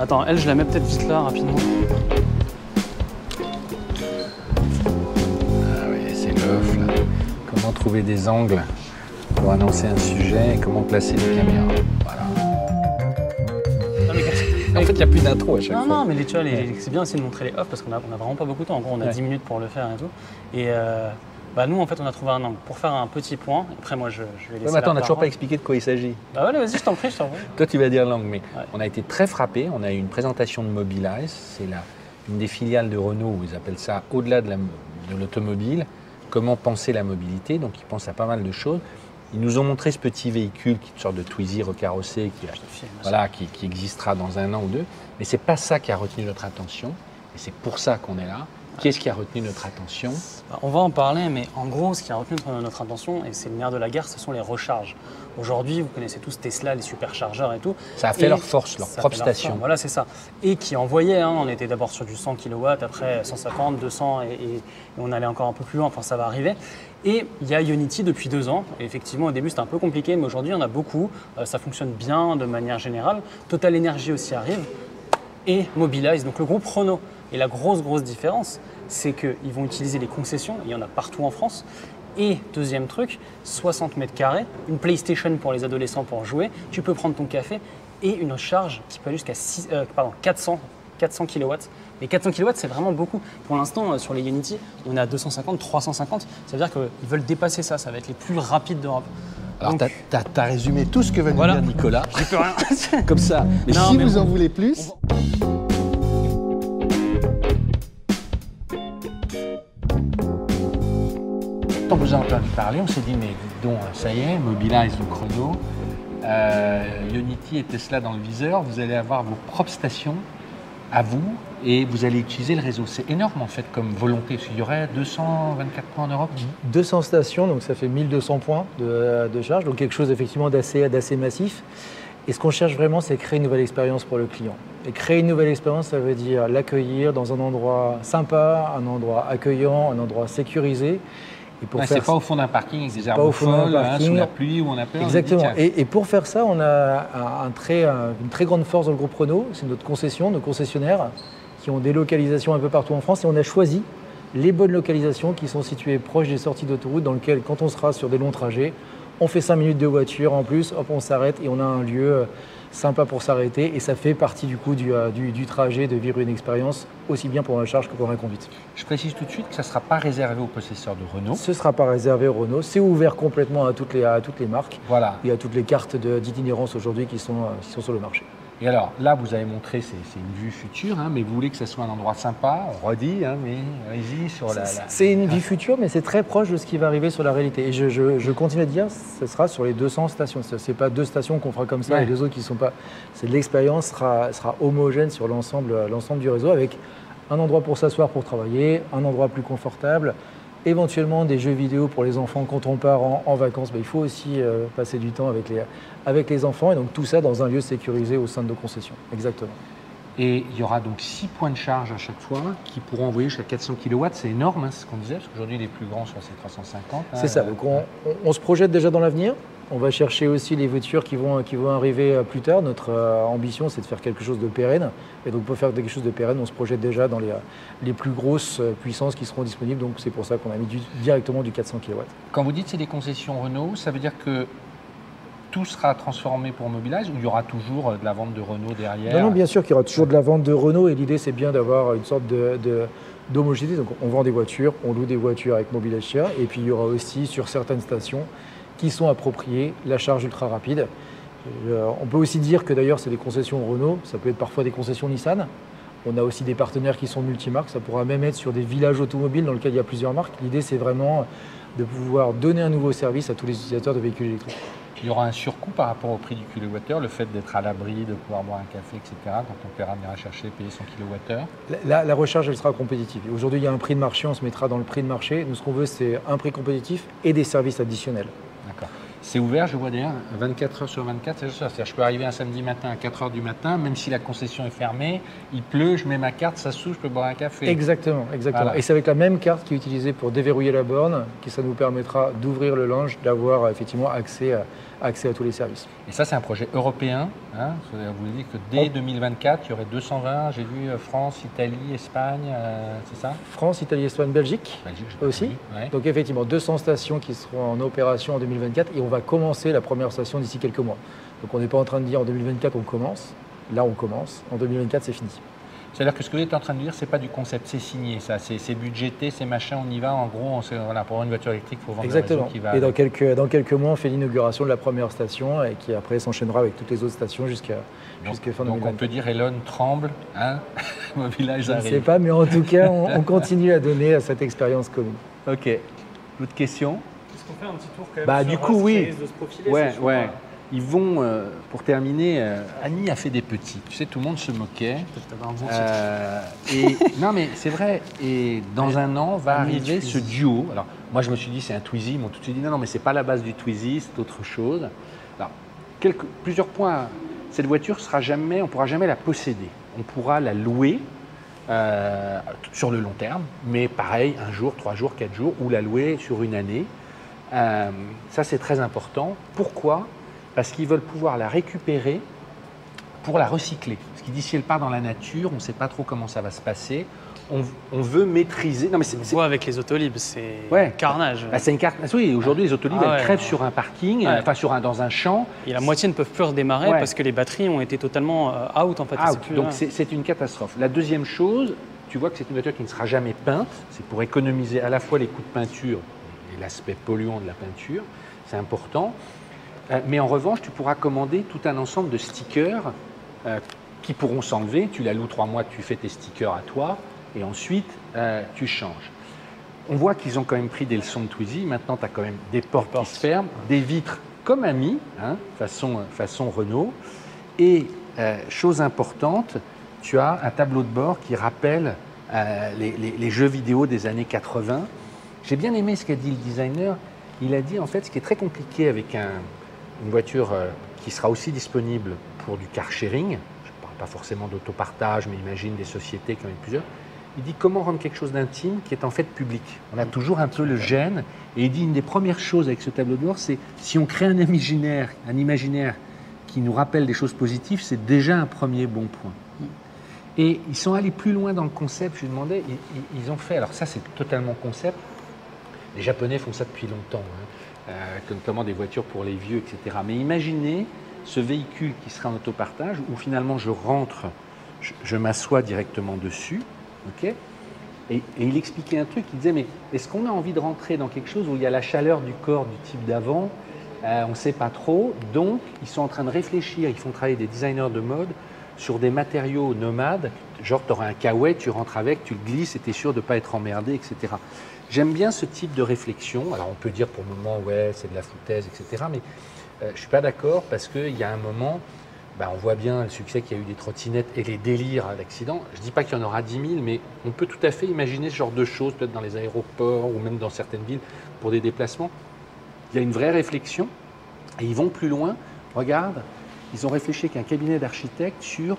Attends, elle, je la mets peut-être vite là, rapidement. Ah oui, c'est l'œuf là. Comment trouver des angles pour annoncer un sujet et comment placer les caméras. Voilà. Non, mais En fait, il n'y a plus d'intro à chaque Non, fois. non, mais les, tu vois, les- c'est bien aussi de montrer les off parce qu'on a, on a vraiment pas beaucoup de temps. En gros, on a Ouais. 10 minutes pour le faire et tout. Et euh, bah, nous, en fait, on a trouvé un angle pour faire un petit point. Après, moi, je, je vais laisser. Ouais, mais attends, on n'a toujours pas expliqué de quoi il s'agit. Bah, vas-y, je t'en prie, je t'en prie. Toi, tu vas dire langue, mais Ouais. on a été très frappés. On a eu une présentation de Mobilize. C'est une des filiales de Renault où ils appellent ça au-delà de la- de l'automobile. Comment penser la mobilité Donc, ils pensent à pas mal de choses. Ils nous ont montré ce petit véhicule, qui est une sorte de Twizy recarrossé, qui, voilà, qui, qui existera dans un an ou deux. Mais c'est pas ça qui a retenu notre attention. Et c'est pour ça qu'on est là. Qu'est-ce qui a retenu notre attention Bah, On va en parler, mais en gros, ce qui a retenu notre- attention, et c'est le nerf de la guerre, ce sont les recharges. Aujourd'hui, vous connaissez tous Tesla, les superchargeurs et tout. Ça a fait leur force, leur propre leur station. force, Voilà, c'est ça. Et qui envoyait, hein, on était d'abord sur du 100 kW, après 150, 200, et, et- et on allait encore un peu plus loin, enfin ça va arriver. Et il y a Unity depuis deux ans. Et effectivement, au début, c'était un peu compliqué, mais aujourd'hui, en a beaucoup. Euh, ça fonctionne bien de manière générale. Total Energy aussi arrive et Mobilize, donc le groupe Renault. Et la grosse, grosse différence, c'est qu'ils vont utiliser les concessions, il y en a partout en France. Et deuxième truc, 60 mètres carrés, une PlayStation pour les adolescents pour jouer, tu peux prendre ton café et une charge qui peut aller jusqu'à euh, pardon, 400, 400 kW. Mais 400 kW, c'est vraiment beaucoup. Pour l'instant, euh, sur les Unity, on est à 250, 350. Ça veut dire qu'ils veulent dépasser ça, ça va être les plus rapides d'Europe. Alors, tu as, résumé tout ce que nous Voilà. dire Nicolas. j'y peux rien. Comme ça. Mais Non, si mais vous en voulez plus, Quand on vous a entendu parler, on s'est dit, mais donc, ça y est, Mobilize ou Chrono, euh, Unity et Tesla dans le viseur, vous allez avoir vos propres stations à vous et vous allez utiliser le réseau. C'est énorme en fait comme volonté. Il y aurait 224 points en Europe 200 stations, donc ça fait 1200 points de, de charge, donc quelque chose effectivement d'assez massif. Et ce qu'on cherche vraiment, c'est créer une nouvelle expérience pour le client. Et créer une nouvelle expérience, ça veut dire l'accueillir dans un endroit sympa, un endroit accueillant, un endroit sécurisé. Et pour Ouais, faire C'est pas au fond d'un parking des pas au fond d'un hein, sous la pluie où on dit, Exactement. Et, et pour faire ça, on a un, très, une très grande force dans le groupe Renault. C'est notre concession, nos concessionnaires qui ont des localisations un peu partout en France. Et on a choisi les bonnes localisations qui sont situées proches des sorties d'autoroute dans lesquelles, quand on sera sur des longs trajets, on fait 5 minutes de voiture en plus, hop, on s'arrête et on a un lieu euh, sympa pour s'arrêter. Et ça fait partie du coup du, euh, du- du trajet de vivre une expérience aussi bien pour la charge que pour la conduite. Je précise tout de suite que ça ne sera pas réservé aux possesseurs de Renault. Ce ne sera pas réservé au Renault. C'est ouvert complètement à toutes les, à toutes les marques Voilà. et à toutes les cartes d'itinérance aujourd'hui qui sont, euh, qui sont sur le marché. Et alors, là, vous avez montré, c'est une vue future, hein, mais vous voulez que ça soit un endroit sympa, on redit, hein, mais allez-y sur la. la- C'est une vie future, mais c'est très proche de ce qui va arriver sur la réalité. Et je, je- je continue à dire, ce sera sur les 200 stations. Ce n'est pas deux stations qu'on fera comme ça Ouais. et les autres qui ne sont pas. C'est l'expérience sera, sera homogène sur l'ensemble du réseau avec un endroit pour s'asseoir pour travailler, un endroit plus confortable, éventuellement des jeux vidéo pour les enfants quand on part en, en vacances. Ben, il faut aussi euh, passer du temps avec les, avec les enfants et donc tout ça dans un lieu sécurisé au sein de nos concessions. Exactement. Et il y aura donc 6 points de charge à chaque fois qui pourront envoyer jusqu'à 400 kW. C'est énorme, hein, c'est ce qu'on disait, parce qu'aujourd'hui, les plus grands sont ces 350. hein, C'est ça, donc on, on- on se projette déjà dans l'avenir. On va chercher aussi les voitures qui vont, qui vont arriver euh, plus tard. Notre euh, ambition, c'est de faire quelque chose de pérenne. Et donc pour faire quelque chose de pérenne, on se projette déjà dans les, euh, les plus grosses puissances qui seront disponibles. Donc c'est pour ça qu'on a mis du- directement du 400 kW. Quand vous dites c'est des concessions Renault, ça veut dire que tout sera transformé pour Mobilize ou il y aura toujours de la vente de Renault derrière? Non, non, bien sûr qu'il y aura toujours de la vente de Renault et l'idée c'est bien d'avoir une sorte de, de- d'homogénéité. Donc on vend des voitures, on loue des voitures avec Mobile Share et puis il y aura aussi sur certaines stations qui sont appropriées la charge ultra rapide. Euh, on peut aussi dire que d'ailleurs c'est des concessions Renault, ça peut être parfois des concessions Nissan. On a aussi des partenaires qui sont multimarques, ça pourra même être sur des villages automobiles dans lesquels il y a plusieurs marques. L'idée c'est vraiment de pouvoir donner un nouveau service à tous les utilisateurs de véhicules électriques. Il y aura un surcoût par rapport au prix du kilowattheure, le fait d'être à l'abri, de pouvoir boire un café, etc. Quand on paiera venir chercher, payer son kilowattheure. La, la recharge, elle sera compétitive. Aujourd'hui, il y a un prix de marché, on se mettra dans le prix de marché. Nous, ce qu'on veut, c'est un prix compétitif et des services additionnels. C'est ouvert, je vois d'ailleurs, 24 heures sur 24, c'est ça. C'est-à-dire, je peux arriver un samedi matin à 4 heures du matin, même si la concession est fermée, il pleut, je mets ma carte, ça s'ouvre, je peux boire un café. Exactement, exactement. Voilà. Et c'est avec la même carte qui est utilisée pour déverrouiller la borne que ça nous permettra d'ouvrir le lounge, d'avoir euh, effectivement accès à, accès à tous les services. Et ça, c'est un projet européen. Hein vous avez dit que dès 2024, il y aurait 220, j'ai vu euh, France, Italie, Espagne, euh, c'est ça? France, Italie, Espagne, Belgique, Belgique aussi. ouais. Donc effectivement, 200 stations qui seront en opération en 2024 et on va commencer la première station d'ici quelques mois. Donc on n'est pas en train de dire en 2024 on commence, là on commence, en 2024 c'est fini. C'est-à-dire que ce que vous êtes en train de dire, c'est pas du concept, c'est signé, ça, c'est budgété, c'est machin, on y va. En gros, on sait, voilà, pour avoir une voiture électrique, il faut vendre Exactement. le réseau qui va. Et dans quelques, dans quelques mois on fait l'inauguration de la première station et qui après s'enchaînera avec toutes les autres stations jusqu'à donc, jusqu'à fin donc on 2024. peut dire Elon tremble, hein Mobileye Je ne sais arrive. pas, mais en tout cas on, on continue à donner à cette expérience commune. Ok. D'autres questions Est-ce qu'on fait un petit tour quand même Bah, sur du coup, oui. de se profiler, Ouais, hein. Ils vont, euh, pour terminer, euh, Annie a fait des petits. Tu sais, tout le monde se moquait. Un bon. Euh, et non, mais c'est vrai. Et dans un an va Annie arriver ce duo. Alors, moi, je me suis dit c'est un Twizy. Ils m'ont tout de suite dit non, non, mais c'est pas la base du Twizy, c'est autre chose. Alors, quelques, plusieurs points. Cette voiture sera jamais, on pourra jamais la posséder. On pourra la louer euh, sur le long terme, mais pareil, un jour, trois jours, quatre jours, ou la louer sur une année. Ça, c'est très important. Pourquoi? Parce qu'ils veulent pouvoir la récupérer pour la recycler. Parce qu'ils disent si elle part dans la nature, on ne sait pas trop comment ça va se passer. On, on veut maîtriser. Non, mais c'est, On c'est- voit avec les autolibes, c'est Ouais. carnage. bah, c'est une carte. ah oui, aujourd'hui, les autolibes, Ah elles ouais, crèvent sur un parking, enfin sur un, dans un champ. Et la moitié ne peuvent plus redémarrer parce que les batteries ont été totalement euh, out en fait. C'est plus donc c'est une catastrophe. La deuxième chose, tu vois que c'est une voiture qui ne sera jamais peinte. C'est pour économiser à la fois les coûts de peinture et l'aspect polluant de la peinture. C'est important. Euh, mais en revanche, tu pourras commander tout un ensemble de stickers euh, qui pourront s'enlever. Tu la loues trois mois, tu fais tes stickers à toi, et ensuite euh, tu changes. On voit qu'ils ont quand même pris des leçons de Twizy. Maintenant, tu as quand même des portes, portes. qui se ferment, des vitres comme Ami, hein, façon, façon Renault. Et euh, chose importante, tu as un tableau de bord qui rappelle euh, les, les- les jeux vidéo des années 80. J'ai bien aimé ce qu'a dit le designer. Il a dit en fait ce qui est très compliqué avec un- une voiture euh, qui sera aussi disponible pour du car sharing. Je ne parle pas forcément d'autopartage, mais imagine des sociétés qui en ont plusieurs. Il dit comment rendre quelque chose d'intime qui est en fait public. On a toujours un peu le gêne. Et il dit une des premières choses avec ce tableau de bord, c'est si on crée un imaginaire, un imaginaire qui nous rappelle des choses positives, c'est déjà un premier bon point. Et ils sont allés plus loin dans le concept. Je lui demandais, ils ont fait, alors ça c'est totalement concept. Les Japonais font ça depuis longtemps, hein, euh, notamment des voitures pour les vieux, etc. Mais imaginez ce véhicule qui sera en autopartage où finalement je rentre, je, m'assois directement dessus, ok? Et, et il expliquait un truc, il disait, mais est-ce qu'on a envie de rentrer dans quelque chose où il y a la chaleur du corps du type d'avant? Euh, On ne sait pas trop. Donc, ils sont en train de réfléchir, ils font travailler des designers de mode sur des matériaux nomades, genre tu auras un kawaii, tu rentres avec, tu le glisses et tu es sûr de ne pas être emmerdé, etc. J'aime bien ce type de réflexion. Alors on peut dire pour le moment, ouais, c'est de la foutaise, etc. Mais euh, je ne suis pas d'accord parce qu'il y a un moment, bah, on voit bien le succès qu'il y a eu des trottinettes et les délires d'accidents. Je ne dis pas qu'il y en aura 10 000, mais on peut tout à fait imaginer ce genre de choses, peut-être dans les aéroports ou même dans certaines villes pour des déplacements. Il y a une vraie réflexion et ils vont plus loin. Regarde, ils ont réfléchi avec un cabinet d'architectes sur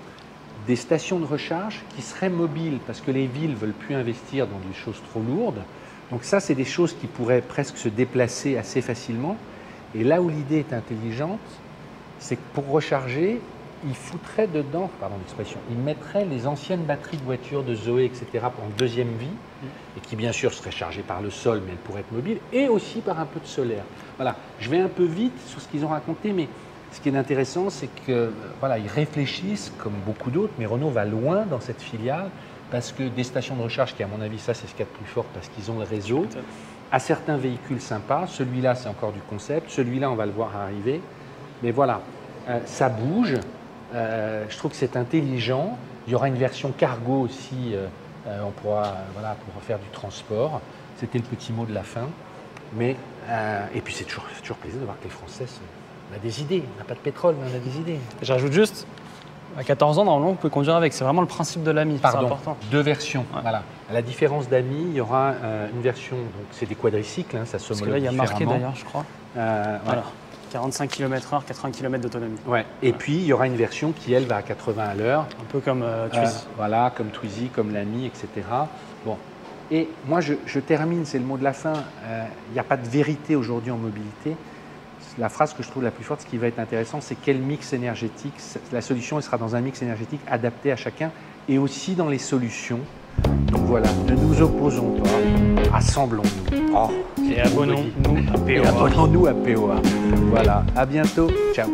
des stations de recharge qui seraient mobiles parce que les villes veulent plus investir dans des choses trop lourdes. Donc ça, c'est des choses qui pourraient presque se déplacer assez facilement. Et là où l'idée est intelligente, c'est que pour recharger, ils foutraient dedans, pardon l'expression, ils mettraient les anciennes batteries de voitures de Zoé, etc., pour une deuxième vie, et qui bien sûr seraient chargées par le sol, mais elles pourraient être mobiles, et aussi par un peu de solaire. Voilà, je vais un peu vite sur ce qu'ils ont raconté, mais ce qui est intéressant, c'est que voilà, ils réfléchissent comme beaucoup d'autres, mais Renault va loin dans cette filiale parce que des stations de recharge, qui à mon avis, ça c'est ce qu'il y a de plus fort parce qu'ils ont le réseau, à certains véhicules sympas, celui-là c'est encore du concept, celui-là on va le voir arriver, mais voilà, euh, ça bouge, Euh, je trouve que c'est intelligent, il y aura une version cargo aussi, euh, on pourra voilà, pour faire du transport, c'était le petit mot de la fin, mais, et puis c'est toujours, toujours plaisir de voir que les Français, sont- on a des idées, on n'a pas de pétrole, mais on a des idées. J'ajoute juste, à 14 ans, normalement, vous pouvez conduire avec. C'est vraiment le principe de l'ami. Pardon, important. deux versions. Ouais. Voilà. À la différence d'Ami, il y aura euh, une version, donc c'est des quadricycles, hein, ça Parce que là, il y a marqué d'ailleurs, je crois. Euh, Voilà. 45 km/h, 80 km d'autonomie. ouais. Et puis il y aura une version qui elle va à 80 à l'heure. Un peu comme euh, Euh, Twizy. voilà, comme Twizy, comme l'Ami, etc. Bon. Et moi, je, je termine, c'est le mot de la fin. euh, Il n'y a pas de vérité aujourd'hui en mobilité. La phrase que je trouve la plus forte, ce qui va être intéressant, c'est quel mix énergétique. La solution, elle sera dans un mix énergétique adapté à chacun et aussi dans les solutions. Donc voilà, ne nous opposons pas, assemblons-nous. Oh, Et abonnons-nous à et POA. abonnons-nous à POA. Voilà, à bientôt. Ciao.